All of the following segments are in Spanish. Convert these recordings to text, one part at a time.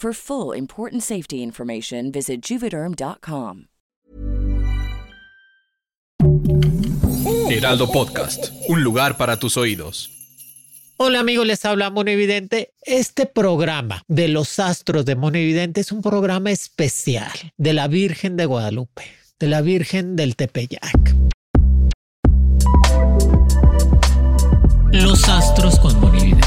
For full important safety information, visit juvederm.com. Heraldo Podcast, un lugar para tus oídos. Hola amigos, les habla Mono Evidente. Este programa de los astros de Mono Evidente es un programa especial de la Virgen de Guadalupe, de la Virgen del Tepeyac. Los astros con Mono Evidente.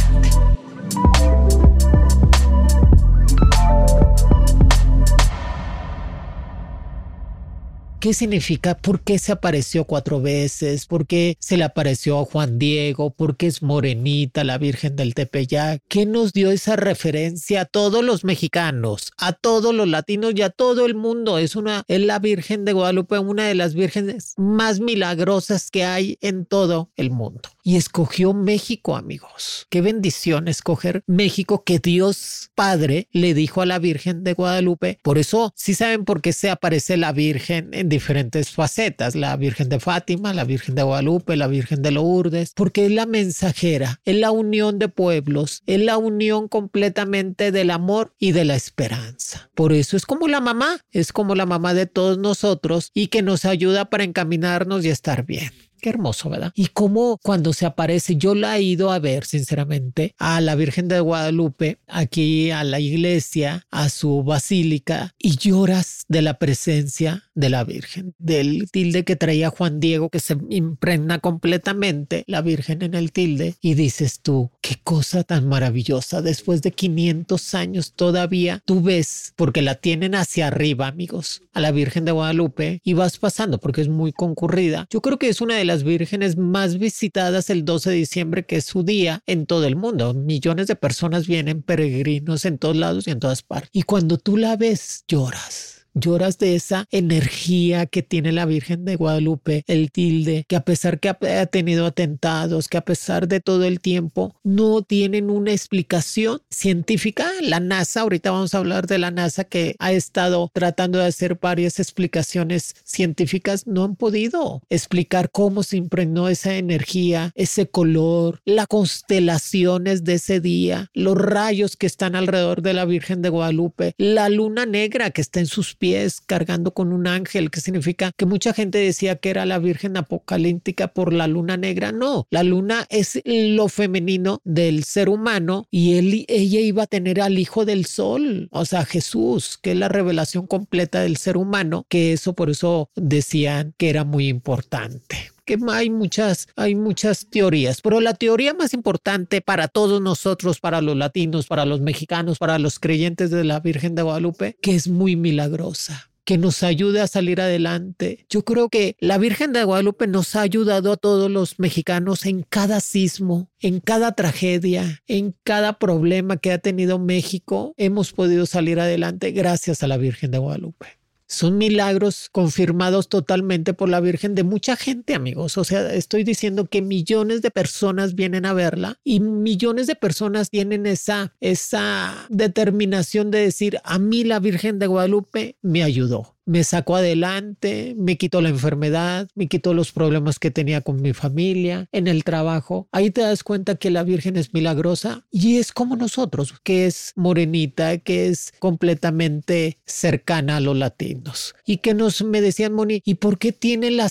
¿Qué significa? ¿Por qué se apareció cuatro veces? ¿Por qué se le apareció a Juan Diego? ¿Por qué es morenita la Virgen del Tepeyac? ¿Qué nos dio esa referencia a todos los mexicanos, a todos los latinos y a todo el mundo? Es una, es la Virgen de Guadalupe, una de las vírgenes más milagrosas que hay en todo el mundo. Y escogió México, amigos. Qué bendición escoger México que Dios Padre le dijo a la Virgen de Guadalupe. Por eso, sí saben por qué se aparece la Virgen en diferentes facetas, la Virgen de Fátima, la Virgen de Guadalupe, la Virgen de Lourdes, porque es la mensajera, es la unión de pueblos, es la unión completamente del amor y de la esperanza. Por eso es como la mamá, es como la mamá de todos nosotros y que nos ayuda para encaminarnos y estar bien. Qué hermoso, ¿verdad? Y cómo cuando se aparece, yo la he ido a ver, sinceramente, a la Virgen de Guadalupe, aquí a la iglesia, a su basílica, y lloras de la presencia de la Virgen, del tilde que traía Juan Diego, que se impregna completamente la Virgen en el tilde, y dices tú, qué cosa tan maravillosa, después de 500 años todavía tú ves, porque la tienen hacia arriba, amigos, a la Virgen de Guadalupe, y vas pasando, porque es muy concurrida. Yo creo que es una de las vírgenes más visitadas el 12 de diciembre, que es su día en todo el mundo. Millones de personas vienen peregrinos en todos lados y en todas partes. Y cuando tú la ves, lloras lloras de esa energía que tiene la Virgen de Guadalupe, el tilde, que a pesar que ha tenido atentados, que a pesar de todo el tiempo no tienen una explicación científica. La NASA, ahorita vamos a hablar de la NASA que ha estado tratando de hacer varias explicaciones científicas, no han podido explicar cómo se impregnó esa energía, ese color, las constelaciones de ese día, los rayos que están alrededor de la Virgen de Guadalupe, la luna negra que está en sus pies cargando con un ángel, que significa que mucha gente decía que era la Virgen apocalíptica por la luna negra. No, la luna es lo femenino del ser humano y ella iba a tener al Hijo del Sol, o sea, Jesús, que es la revelación completa del ser humano, que eso por eso decían que era muy importante hay muchas, hay muchas teorías, pero la teoría más importante para todos nosotros, para los latinos, para los mexicanos, para los creyentes de la Virgen de Guadalupe, que es muy milagrosa que nos ayude a salir adelante. Yo creo que la Virgen de Guadalupe nos ha ayudado a todos los mexicanos en cada sismo, en cada tragedia, en cada problema que ha tenido México. Hemos podido salir adelante gracias a la Virgen de Guadalupe son milagros confirmados totalmente por la Virgen de mucha gente, amigos. O sea, estoy diciendo que millones de personas vienen a verla y millones de personas tienen esa, esa determinación de decir, a mí la Virgen de Guadalupe me ayudó me sacó adelante, me quitó la enfermedad, me quitó los problemas que tenía con mi familia, en el trabajo. Ahí te das cuenta que la Virgen es milagrosa y es como nosotros, que es morenita, que es completamente cercana a los latinos. Y que nos me decían, Moni, ¿y por qué tiene la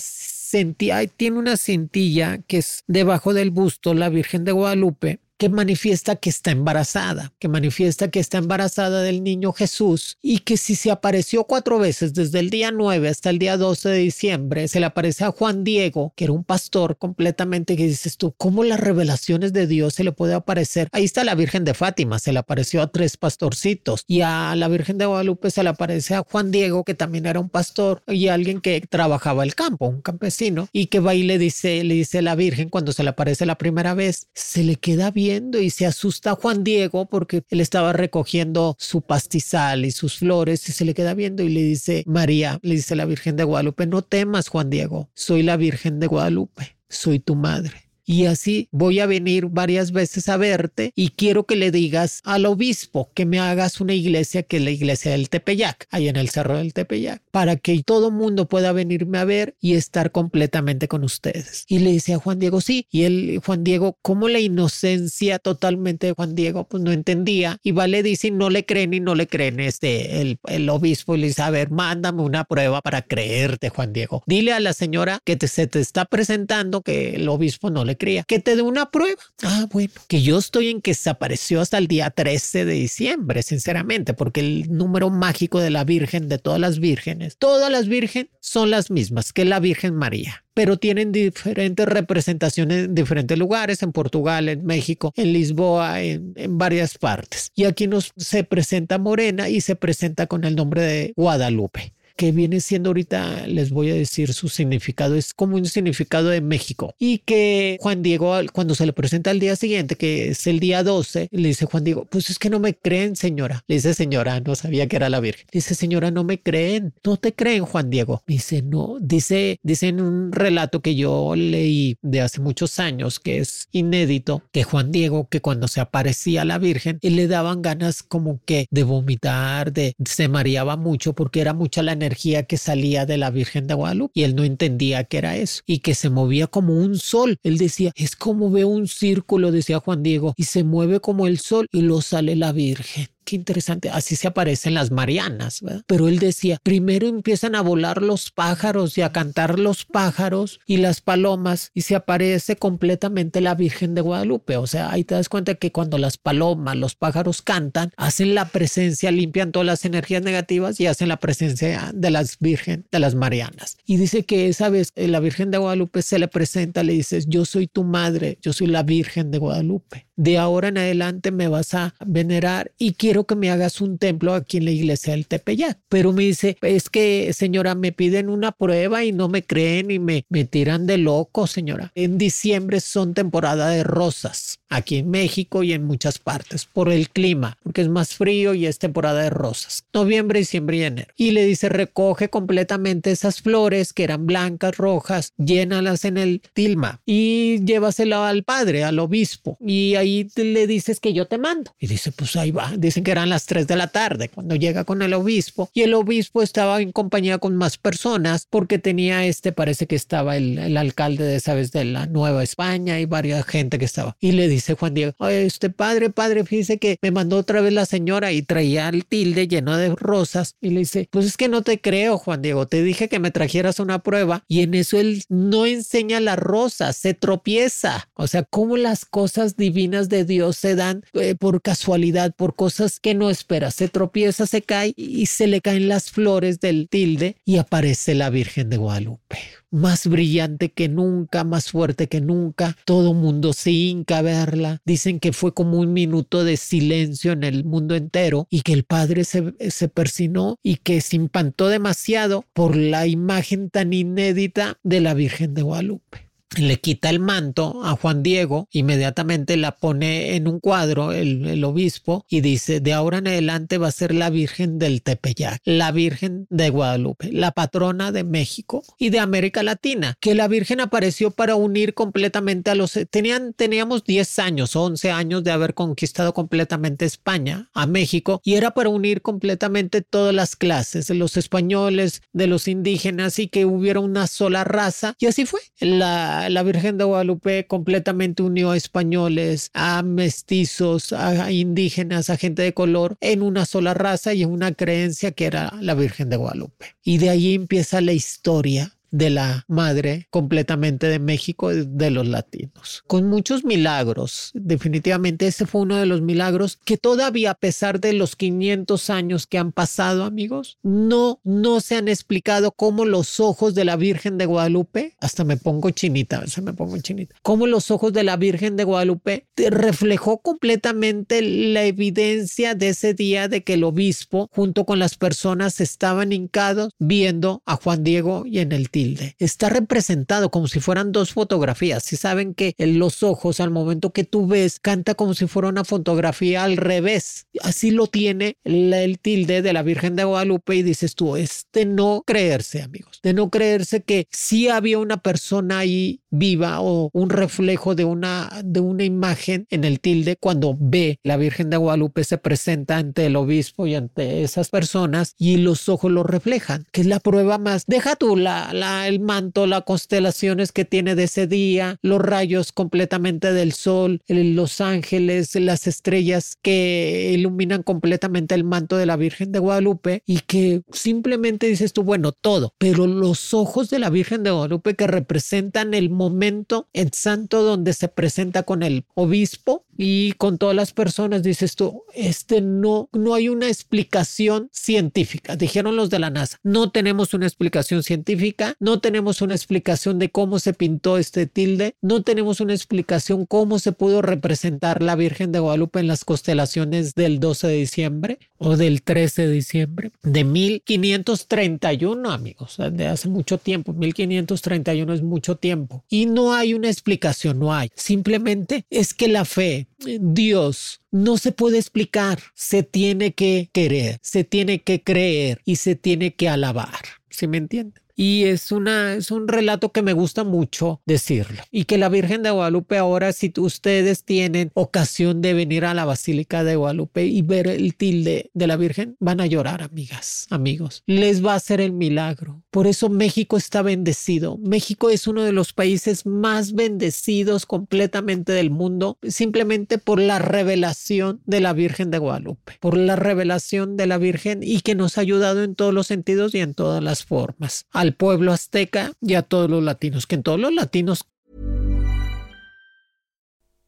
tiene una cintilla que es debajo del busto, la Virgen de Guadalupe, que manifiesta que está embarazada, que manifiesta que está embarazada del niño Jesús y que si se apareció cuatro veces desde el día 9 hasta el día 12 de diciembre, se le aparece a Juan Diego, que era un pastor completamente que dices tú, ¿cómo las revelaciones de Dios se le puede aparecer? Ahí está la Virgen de Fátima, se le apareció a tres pastorcitos y a la Virgen de Guadalupe se le aparece a Juan Diego, que también era un pastor y alguien que trabajaba el campo, un campesino, y que va y le dice, le dice la Virgen cuando se le aparece la primera vez, se le queda y se asusta Juan Diego porque él estaba recogiendo su pastizal y sus flores y se le queda viendo y le dice, María, le dice la Virgen de Guadalupe, no temas Juan Diego, soy la Virgen de Guadalupe, soy tu madre y así voy a venir varias veces a verte y quiero que le digas al obispo que me hagas una iglesia que es la iglesia del Tepeyac, ahí en el cerro del Tepeyac, para que todo mundo pueda venirme a ver y estar completamente con ustedes. Y le dice a Juan Diego, sí, y él, Juan Diego, como la inocencia totalmente de Juan Diego, pues no entendía, y va le dice, no le creen y no le creen este, el, el obispo, y le dice, a ver, mándame una prueba para creerte, Juan Diego. Dile a la señora que te, se te está presentando que el obispo no le que te dé una prueba. Ah, bueno, que yo estoy en que desapareció hasta el día 13 de diciembre, sinceramente, porque el número mágico de la Virgen, de todas las vírgenes, todas las vírgenes son las mismas que la Virgen María pero tienen diferentes representaciones en diferentes lugares, en Portugal, en México, en Lisboa, en, en, varias partes. Y aquí nos se presenta Morena y se presenta con el nombre de Guadalupe que viene siendo ahorita, les voy a decir su significado, es como un significado de México. Y que Juan Diego, cuando se le presenta al día siguiente, que es el día 12, le dice Juan Diego, pues es que no me creen, señora. Le dice, señora, no sabía que era la Virgen. dice, señora, no me creen, no te creen, Juan Diego. dice, no, dice, dice en un relato que yo leí de hace muchos años, que es inédito, que Juan Diego, que cuando se aparecía la Virgen, él le daban ganas como que de vomitar, de, se mareaba mucho porque era mucha la energía que salía de la Virgen de Guadalupe y él no entendía que era eso y que se movía como un sol. Él decía, es como veo un círculo, decía Juan Diego, y se mueve como el sol y lo sale la Virgen qué interesante, así se aparecen las Marianas, Pero él decía, primero empiezan a volar los pájaros y a cantar los pájaros y las palomas y se aparece completamente la Virgen de Guadalupe. O sea, ahí te das cuenta que cuando las palomas, los pájaros cantan, hacen la presencia, limpian todas las energías negativas y hacen la presencia de las Virgen, de las Marianas. Y dice que esa vez eh, la Virgen de Guadalupe se le presenta, le dices, yo soy tu madre, yo soy la Virgen de Guadalupe. De ahora en adelante me vas a venerar y quiero que me hagas un templo aquí en la iglesia del Tepeyac. Pero me dice, es que señora, me piden una prueba y no me creen y me, me tiran de loco, señora. En diciembre son temporada de rosas aquí en México y en muchas partes por el clima, porque es más frío y es temporada de rosas. Noviembre, diciembre y enero. Y le dice, recoge completamente esas flores que eran blancas, rojas, llénalas en el tilma y llévasela al padre, al obispo. Y ahí le dices que yo te mando. Y dice, pues ahí va. Dicen que eran las 3 de la tarde cuando llega con el obispo y el obispo estaba en compañía con más personas porque tenía este, parece que estaba el, el alcalde de, sabes, de la Nueva España y varias gente que estaba. Y le dice Juan Diego, este padre, padre, fíjese que me mandó otra vez la señora y traía el tilde lleno de rosas y le dice, pues es que no te creo, Juan Diego, te dije que me trajeras una prueba y en eso él no enseña las rosas, se tropieza. O sea, cómo las cosas divinas de Dios se dan eh, por casualidad, por cosas que no espera. Se tropieza, se cae y se le caen las flores del tilde y aparece la Virgen de Guadalupe. Más brillante que nunca, más fuerte que nunca. Todo mundo se hinca a verla. Dicen que fue como un minuto de silencio en el mundo entero y que el padre se, se persinó y que se impantó demasiado por la imagen tan inédita de la Virgen de Guadalupe le quita el manto a Juan Diego, inmediatamente la pone en un cuadro el, obispo y dice, de ahora en adelante va a ser la Virgen del Tepeyac, la Virgen de Guadalupe, la patrona de México y de América Latina, que la Virgen apareció para unir completamente a los... Tenían, teníamos 10 años, 11 años de haber conquistado completamente España, a México, y era para unir completamente todas las clases, de los españoles, de los indígenas, y que hubiera una sola raza, y así fue. La la, Virgen de Guadalupe completamente unió a españoles, a mestizos, a indígenas, a gente de color en una sola raza y en una creencia que era la Virgen de Guadalupe. Y de ahí empieza la historia de la madre completamente de México, de los latinos. Con muchos milagros, definitivamente ese fue uno de los milagros que todavía a pesar de los 500 años que han pasado, amigos, no, no se han explicado cómo los ojos de la Virgen de Guadalupe, hasta me pongo chinita, se me pongo chinita, cómo los ojos de la Virgen de Guadalupe reflejó completamente la evidencia de ese día de que el obispo junto con las personas estaban hincados viendo a Juan Diego y en el tilde. Está representado como si fueran dos fotografías. Si saben que en los ojos al momento que tú ves canta como si fuera una fotografía al revés. Así lo tiene el tilde de la Virgen de Guadalupe y dices tú, es de no creerse, amigos, de no creerse que sí había una persona ahí viva o un reflejo de una, de una imagen en el tilde cuando ve la Virgen de Guadalupe se presenta ante el obispo y ante esas personas y los ojos lo reflejan, que es la prueba más. Deja tú la, la, el manto, las constelaciones que tiene de ese día, los rayos completamente del sol, los ángeles, las estrellas que iluminan completamente el manto de la Virgen de Guadalupe y que simplemente dices tú, bueno, todo, pero los ojos de la Virgen de Guadalupe que representan el momento en santo donde se presenta con el obispo y con todas las personas, dices tú, este no, no hay una explicación científica, dijeron los de la NASA, no tenemos una explicación científica, no tenemos una explicación de cómo se pintó este tilde, no tenemos una explicación cómo se pudo representar la Virgen de Guadalupe en las constelaciones del 12 de diciembre o del 13 de diciembre de 1531, amigos, de hace mucho tiempo, 1531 es mucho tiempo y no hay una explicación, no hay, simplemente es que la fe, Dios, no se puede explicar, se tiene que querer, se tiene que creer y se tiene que alabar. ¿Sí me entiende? Y es, una, es un relato que me gusta mucho decirlo. Y que la Virgen de Guadalupe ahora, si ustedes tienen ocasión de venir a la Basílica de Guadalupe y ver el tilde de la Virgen, van a llorar, amigas, amigos. Les va a hacer el milagro. Por eso México está bendecido. México es uno de los países más bendecidos completamente del mundo, simplemente por la revelación de la Virgen de Guadalupe, por la revelación de la Virgen y que nos ha ayudado en todos los sentidos y en todas las formas. Al pueblo azteca y a todos los latinos, que en todos los latinos.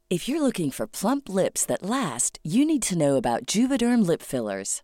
If you're looking for plump lips that last, you need to know about Juvederm lip fillers.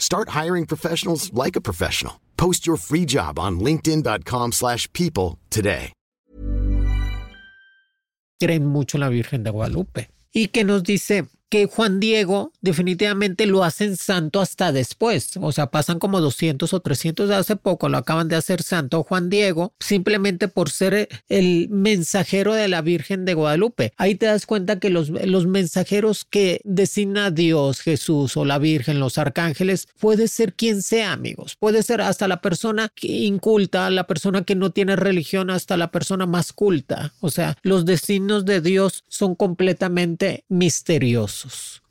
Start hiring professionals like a professional. Post your free job on linkedin.com slash people today. Creen mucho la Virgen de Guadalupe y que nos dice que Juan Diego definitivamente lo hacen santo hasta después. O sea, pasan como 200 o 300 de hace poco, lo acaban de hacer santo Juan Diego, simplemente por ser el mensajero de la Virgen de Guadalupe. Ahí te das cuenta que los, los mensajeros que designa Dios, Jesús o la Virgen, los arcángeles, puede ser quien sea, amigos. Puede ser hasta la persona que inculta, la persona que no tiene religión, hasta la persona más culta. O sea, los designios de Dios son completamente misteriosos.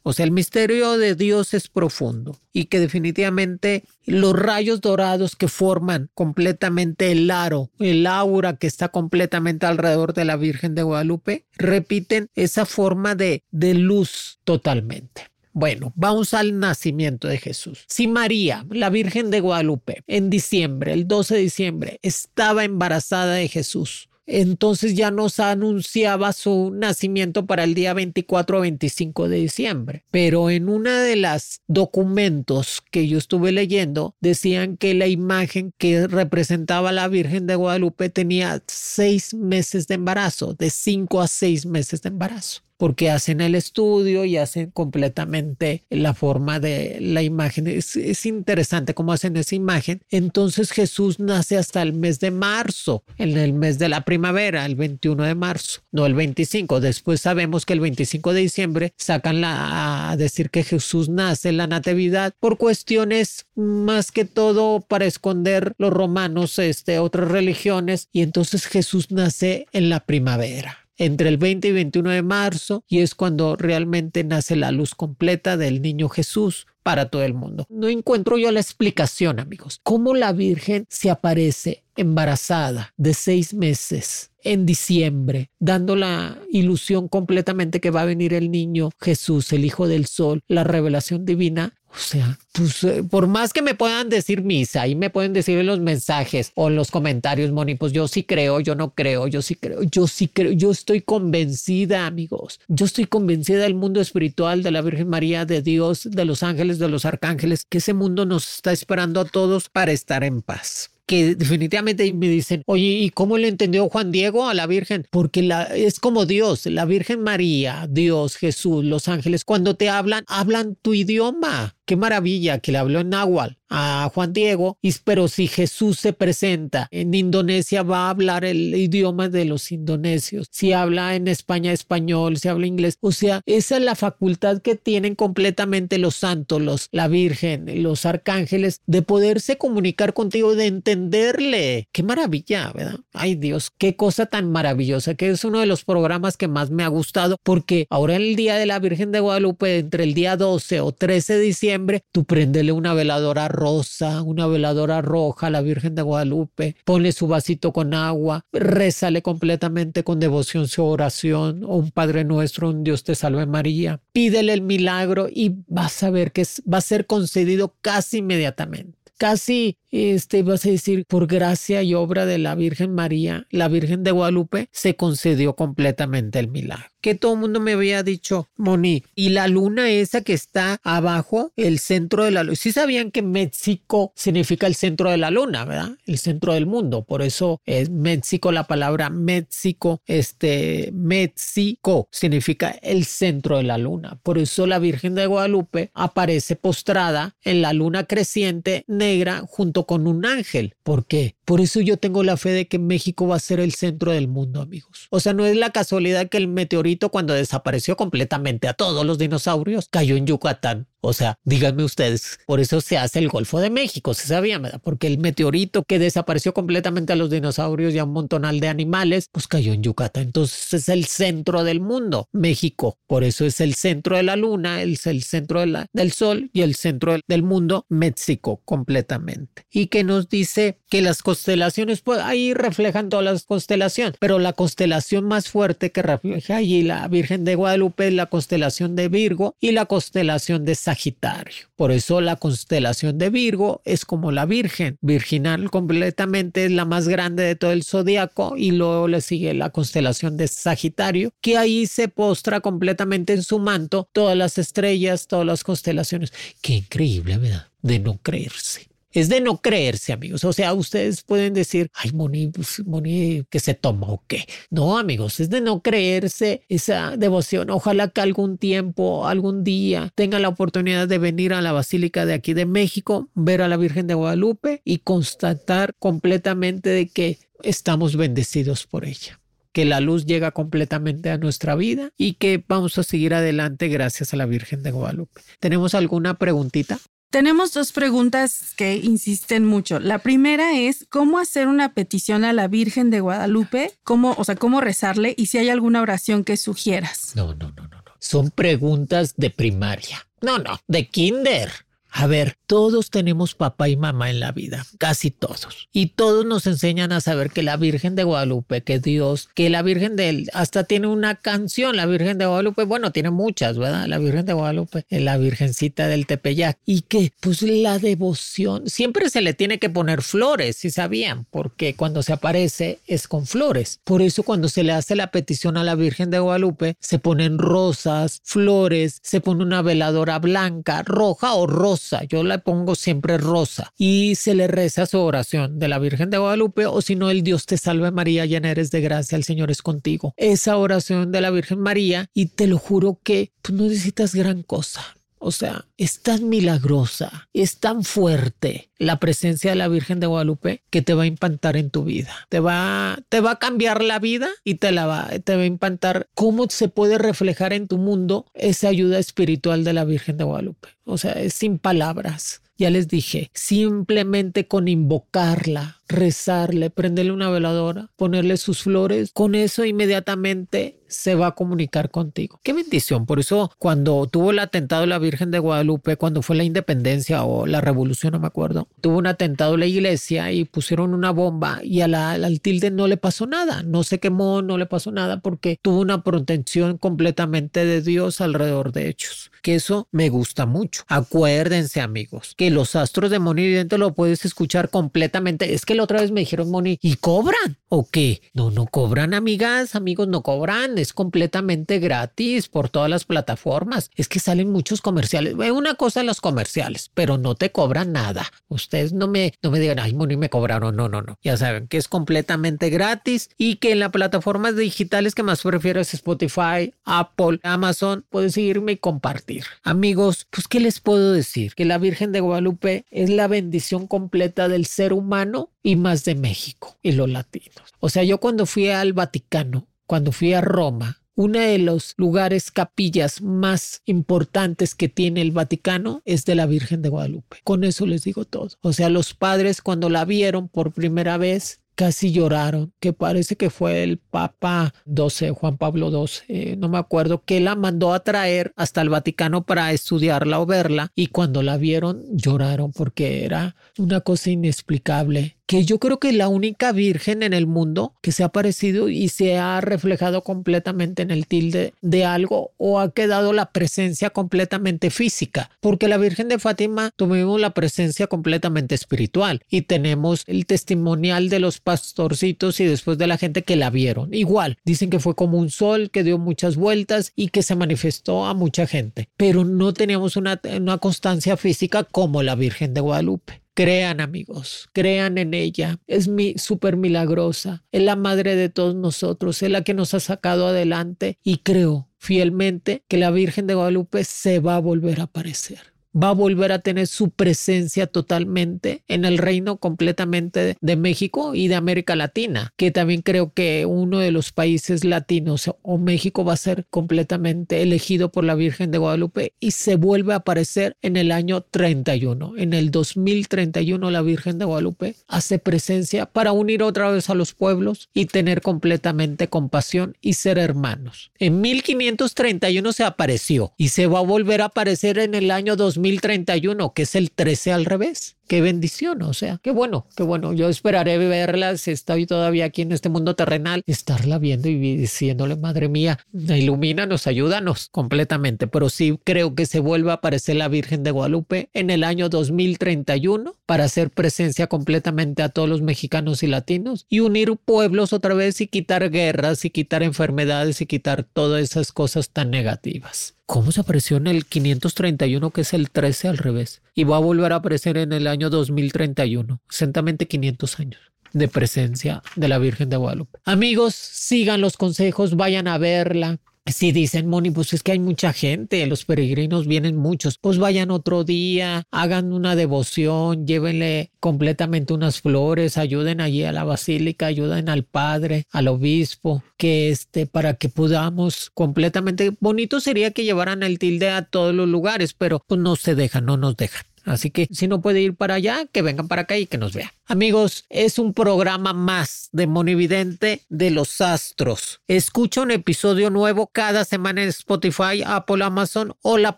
O sea, el misterio de Dios es profundo y que definitivamente los rayos dorados que forman completamente el aro, el aura que está completamente alrededor de la Virgen de Guadalupe, repiten esa forma de, de luz totalmente. Bueno, vamos al nacimiento de Jesús. Si María, la Virgen de Guadalupe, en diciembre, el 12 de diciembre, estaba embarazada de Jesús, entonces ya nos anunciaba su nacimiento para el día 24 o 25 de diciembre. Pero en una de las documentos que yo estuve leyendo decían que la imagen que representaba a la Virgen de Guadalupe tenía seis meses de embarazo, de cinco a seis meses de embarazo porque hacen el estudio y hacen completamente la forma de la imagen. Es, interesante cómo hacen esa imagen. Entonces Jesús nace hasta el mes de marzo, en el mes de la primavera, el 21 de marzo, no el 25. Después sabemos que el 25 de diciembre sacan la, a decir que Jesús nace en la natividad por cuestiones más que todo para esconder los romanos, este, otras religiones, y entonces Jesús nace en la primavera entre el 20 y 21 de marzo y es cuando realmente nace la luz completa del niño Jesús para todo el mundo. No encuentro yo la explicación, amigos. ¿Cómo la Virgen se aparece embarazada de seis meses en diciembre, dando la ilusión completamente que va a venir el niño Jesús, el Hijo del Sol, la revelación divina o sea, pues eh, por más que me puedan decir misa y me pueden decir en los mensajes o en los comentarios, Moni, pues yo sí creo, yo no creo, yo sí creo, yo sí creo, yo estoy convencida, amigos. Yo estoy convencida del mundo espiritual, de la Virgen María, de Dios, de los ángeles, de los arcángeles, que ese mundo nos está esperando a todos para estar en paz que definitivamente me dicen, oye, ¿y cómo le entendió Juan Diego a la Virgen? Porque la, es como Dios, la Virgen María, Dios, Jesús, los ángeles, cuando te hablan, hablan tu idioma. Qué maravilla que le habló en náhuatl a Juan Diego, pero si Jesús se presenta en Indonesia va a hablar el idioma de los indonesios, si habla en España español, si habla inglés, o sea, esa es la facultad que tienen completamente los santos, la Virgen, los arcángeles, de poderse comunicar contigo, de entenderle. Qué maravilla, ¿verdad? Ay Dios, qué cosa tan maravillosa, que es uno de los programas que más me ha gustado, porque ahora en el Día de la Virgen de Guadalupe, entre el día 12 o 13 de diciembre, tú prendele una veladora rosa, una veladora roja a la Virgen de Guadalupe, ponle su vasito con agua, rézale completamente con devoción su oración, o un Padre Nuestro, un Dios te salve María, pídele el milagro y vas a ver que va a ser concedido casi inmediatamente casi este, vas a decir, por gracia y obra de la Virgen María, la Virgen de Guadalupe, se concedió completamente el milagro. Que todo el mundo me había dicho, Moni, y la luna esa que está abajo, el centro de la luna. Sí sabían que México significa el centro de la luna, ¿verdad? El centro del mundo. Por eso es México, la palabra México, este, México significa el centro de la luna. Por eso la Virgen de Guadalupe aparece postrada en la luna creciente negra junto con un ángel. ¿Por qué? Por eso yo tengo la fe de que México va a ser el centro del mundo, amigos. O sea, no es la casualidad que el meteorito cuando desapareció completamente a todos los dinosaurios cayó en Yucatán. O sea, díganme ustedes, por eso se hace el Golfo de México, se sabía, ¿verdad? Porque el meteorito que desapareció completamente a los dinosaurios y a un montonal de animales, pues cayó en Yucatán. Entonces es el centro del mundo, México. Por eso es el centro de la luna, es el centro del sol y el centro del mundo, México, completamente. Y que nos dice que las constelaciones, pues ahí reflejan todas las constelaciones, pero la constelación más fuerte que refleja allí la Virgen de Guadalupe es la constelación de Virgo y la constelación de Sagitario. Por eso la constelación de Virgo es como la Virgen, virginal completamente, es la más grande de todo el zodiaco y luego le sigue la constelación de Sagitario, que ahí se postra completamente en su manto todas las estrellas, todas las constelaciones. Qué increíble, ¿verdad? De no creerse es de no creerse, amigos. O sea, ustedes pueden decir, ay, Moni, pues, Moni, que se tomó o qué. No, amigos, es de no creerse esa devoción. Ojalá que algún tiempo, algún día, tengan la oportunidad de venir a la Basílica de aquí de México, ver a la Virgen de Guadalupe y constatar completamente de que estamos bendecidos por ella que la luz llega completamente a nuestra vida y que vamos a seguir adelante gracias a la Virgen de Guadalupe. ¿Tenemos alguna preguntita? Tenemos dos preguntas que insisten mucho. La primera es cómo hacer una petición a la Virgen de Guadalupe, cómo, o sea, cómo rezarle y si hay alguna oración que sugieras. No, no, no, no, no. son preguntas de primaria. No, no, de kinder. A ver, todos tenemos papá y mamá en la vida, casi todos. Y todos nos enseñan a saber que la Virgen de Guadalupe, que Dios, que la Virgen de él, hasta tiene una canción, la Virgen de Guadalupe, bueno, tiene muchas, ¿verdad? La Virgen de Guadalupe, la Virgencita del Tepeyac. Y que, pues la devoción, siempre se le tiene que poner flores, si sabían, porque cuando se aparece es con flores. Por eso cuando se le hace la petición a la Virgen de Guadalupe, se ponen rosas, flores, se pone una veladora blanca, roja o rosa yo la pongo siempre rosa y se le reza su oración de la Virgen de Guadalupe o si no el Dios te salve María, llena eres de gracia, el Señor es contigo. Esa oración de la Virgen María y te lo juro que pues, no necesitas gran cosa. O sea, es tan milagrosa, es tan fuerte la presencia de la Virgen de Guadalupe que te va a impactar en tu vida. Te va, te va a cambiar la vida y te, la va, te va a impactar cómo se puede reflejar en tu mundo esa ayuda espiritual de la Virgen de Guadalupe. O sea, es sin palabras. Ya les dije, simplemente con invocarla, rezarle, prenderle una veladora, ponerle sus flores, con eso inmediatamente se va a comunicar contigo. Qué bendición. Por eso cuando tuvo el atentado la Virgen de Guadalupe, cuando fue la independencia o la revolución, no me acuerdo, tuvo un atentado la iglesia y pusieron una bomba y a la, al tilde no le pasó nada, no se quemó, no le pasó nada porque tuvo una protección completamente de Dios alrededor de ellos. Que eso me gusta mucho. Acuérdense amigos, que los astros de Moni Vidente lo puedes escuchar completamente. Es que otra vez me dijeron Moni, ¿y cobran? ¿O qué? No, no cobran amigas, amigos, no cobran es completamente gratis por todas las plataformas. Es que salen muchos comerciales. Una cosa los comerciales, pero no te cobran nada. Ustedes no me, no me digan, ay, Moni, me cobraron. No, no, no. Ya saben que es completamente gratis y que en las plataformas digitales que más prefiero es Spotify, Apple, Amazon, puedes seguirme y compartir. Amigos, pues, ¿qué les puedo decir? Que la Virgen de Guadalupe es la bendición completa del ser humano y más de México y los latinos. O sea, yo cuando fui al Vaticano, cuando fui a Roma, uno de los lugares, capillas más importantes que tiene el Vaticano es de la Virgen de Guadalupe. Con eso les digo todo. O sea, los padres cuando la vieron por primera vez casi lloraron, que parece que fue el Papa 12, Juan Pablo XII, no me acuerdo, que la mandó a traer hasta el Vaticano para estudiarla o verla y cuando la vieron lloraron porque era una cosa inexplicable que yo creo que la única virgen en el mundo que se ha aparecido y se ha reflejado completamente en el tilde de algo o ha quedado la presencia completamente física, porque la Virgen de Fátima tuvimos la presencia completamente espiritual y tenemos el testimonial de los pastorcitos y después de la gente que la vieron. Igual, dicen que fue como un sol que dio muchas vueltas y que se manifestó a mucha gente, pero no teníamos una, una constancia física como la Virgen de Guadalupe. Crean amigos, crean en ella. Es mi súper milagrosa. Es la madre de todos nosotros. Es la que nos ha sacado adelante y creo fielmente que la Virgen de Guadalupe se va a volver a aparecer va a volver a tener su presencia totalmente en el reino completamente de México y de América Latina, que también creo que uno de los países latinos o México va a ser completamente elegido por la Virgen de Guadalupe y se vuelve a aparecer en el año 31. En el 2031 la Virgen de Guadalupe hace presencia para unir otra vez a los pueblos y tener completamente compasión y ser hermanos. En 1531 se apareció y se va a volver a aparecer en el año 2031 2031, que es el 13 al revés qué bendición, o sea, qué bueno, qué bueno. Yo esperaré verla si estoy todavía aquí en este mundo terrenal, estarla viendo y diciéndole, madre mía, ilumínanos, ayúdanos completamente. Pero sí creo que se vuelva a aparecer la Virgen de Guadalupe en el año 2031 para hacer presencia completamente a todos los mexicanos y latinos y unir pueblos otra vez y quitar guerras y quitar enfermedades y quitar todas esas cosas tan negativas. ¿Cómo se apareció en el 531 que es el 13 al revés? Y va a volver a aparecer en el año año 2031, exactamente 500 años de presencia de la Virgen de Guadalupe. Amigos, sigan los consejos, vayan a verla, si dicen, Moni, pues es que hay mucha gente, los peregrinos vienen muchos, pues vayan otro día, hagan una devoción, llévenle completamente unas flores, ayuden allí a la basílica, ayuden al padre, al obispo, que este, para que podamos completamente, bonito sería que llevaran el tilde a todos los lugares, pero pues no se dejan, no nos dejan. Así que si no puede ir para allá, que vengan para acá y que nos vean. Amigos, es un programa más de Monividente de los Astros. Escucha un episodio nuevo cada semana en Spotify, Apple, Amazon o la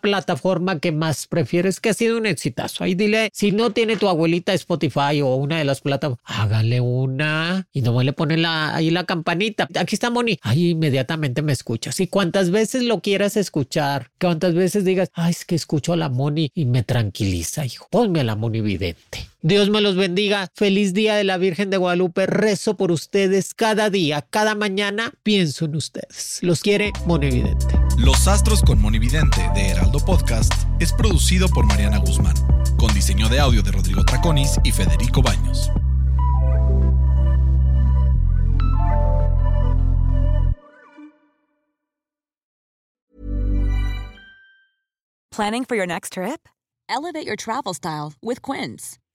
plataforma que más prefieres, que ha sido un exitazo. Ahí dile, si no tiene tu abuelita Spotify o una de las plataformas, hágale una y no le ponen la, ahí la campanita. Aquí está Moni. Ahí inmediatamente me escuchas. Y cuantas veces lo quieras escuchar, cuantas veces digas, ay, es que escucho a la Moni y me tranquiliza, hijo. Ponme a la Moni vidente. Dios me los bendiga. Feliz día de la Virgen de Guadalupe. Rezo por ustedes cada día, cada mañana. Pienso en ustedes. Los quiere Monividente. Los Astros con Monividente de Heraldo Podcast es producido por Mariana Guzmán, con diseño de audio de Rodrigo Traconis y Federico Baños. Planning for your next trip? Elevate your travel style with Quince.